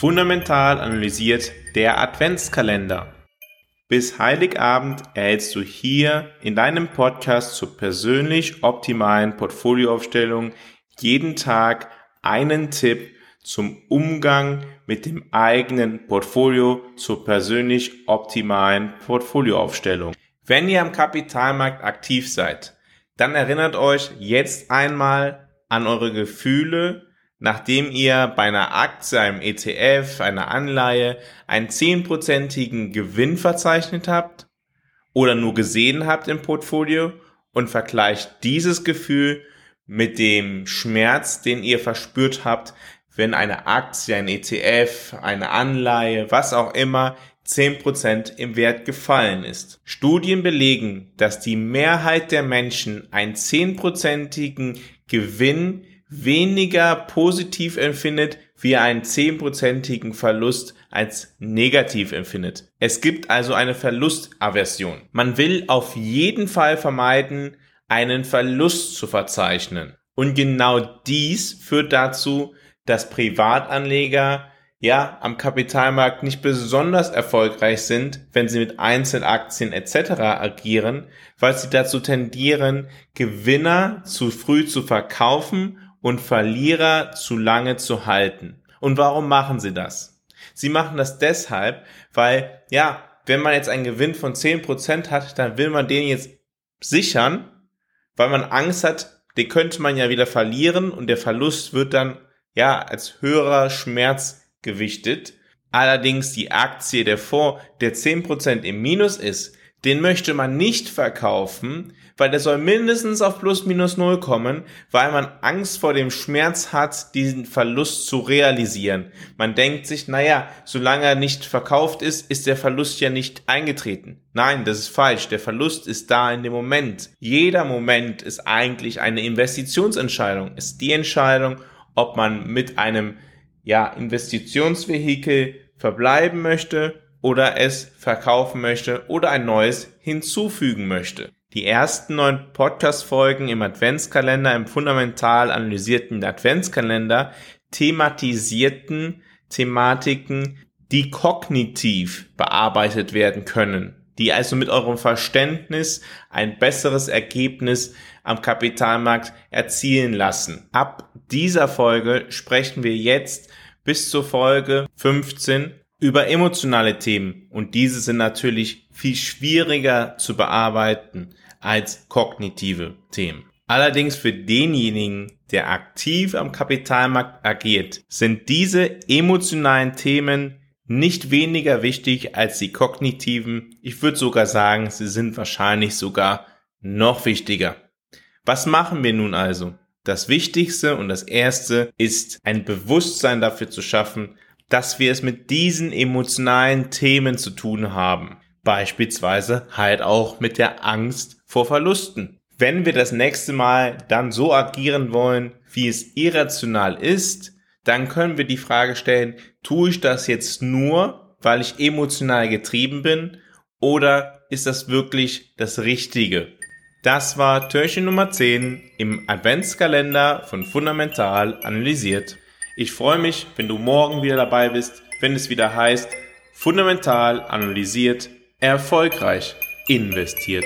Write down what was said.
Fundamental analysiert der Adventskalender. Bis Heiligabend erhältst du hier in deinem Podcast zur persönlich optimalen Portfolioaufstellung jeden Tag einen Tipp zum Umgang mit dem eigenen Portfolio zur persönlich optimalen Portfolioaufstellung. Wenn ihr am Kapitalmarkt aktiv seid, dann erinnert euch jetzt einmal an eure Gefühle, nachdem ihr bei einer Aktie, einem ETF, einer Anleihe einen zehnprozentigen Gewinn verzeichnet habt oder nur gesehen habt im Portfolio und vergleicht dieses Gefühl mit dem Schmerz, den ihr verspürt habt, wenn eine Aktie, ein ETF, eine Anleihe, was auch immer 10% im Wert gefallen ist. Studien belegen, dass die Mehrheit der Menschen einen 10%igen Gewinn weniger positiv empfindet, wie einen 10%igen Verlust als negativ empfindet. Es gibt also eine Verlustaversion. Man will auf jeden Fall vermeiden, einen Verlust zu verzeichnen. Und genau dies führt dazu, dass Privatanleger ja am Kapitalmarkt nicht besonders erfolgreich sind, wenn sie mit Einzelaktien etc. agieren, weil sie dazu tendieren, Gewinner zu früh zu verkaufen und Verlierer zu lange zu halten. Und warum machen sie das? Sie machen das deshalb, weil ja, wenn man jetzt einen Gewinn von 10% hat, dann will man den jetzt sichern, weil man Angst hat, den könnte man ja wieder verlieren und der Verlust wird dann ja als höherer Schmerz gewichtet. Allerdings die Aktie, der Fonds, der 10% im Minus ist, den möchte man nicht verkaufen, weil der soll mindestens auf plus minus null kommen, weil man Angst vor dem Schmerz hat, diesen Verlust zu realisieren. Man denkt sich, naja, solange er nicht verkauft ist, ist der Verlust ja nicht eingetreten. Nein, das ist falsch. Der Verlust ist da in dem Moment. Jeder Moment ist eigentlich eine Investitionsentscheidung, ist die Entscheidung, ob man mit einem ja, Investitionsvehikel verbleiben möchte oder es verkaufen möchte oder ein neues hinzufügen möchte. Die ersten neun Podcast-Folgen im Adventskalender, im fundamental analysierten Adventskalender, thematisierten Thematiken, die kognitiv bearbeitet werden können, die also mit eurem Verständnis ein besseres Ergebnis am Kapitalmarkt erzielen lassen. Ab dieser Folge sprechen wir jetzt bis zur Folge 15 über emotionale Themen und diese sind natürlich viel schwieriger zu bearbeiten als kognitive Themen. Allerdings für denjenigen, der aktiv am Kapitalmarkt agiert, sind diese emotionalen Themen nicht weniger wichtig als die kognitiven. Ich würde sogar sagen, sie sind wahrscheinlich sogar noch wichtiger. Was machen wir nun also? Das Wichtigste und das Erste ist ein Bewusstsein dafür zu schaffen, dass wir es mit diesen emotionalen Themen zu tun haben. Beispielsweise halt auch mit der Angst vor Verlusten. Wenn wir das nächste Mal dann so agieren wollen, wie es irrational ist, dann können wir die Frage stellen, tue ich das jetzt nur, weil ich emotional getrieben bin oder ist das wirklich das Richtige? Das war Türchen Nummer 10 im Adventskalender von Fundamental analysiert. Ich freue mich, wenn du morgen wieder dabei bist, wenn es wieder heißt Fundamental analysiert, erfolgreich investiert.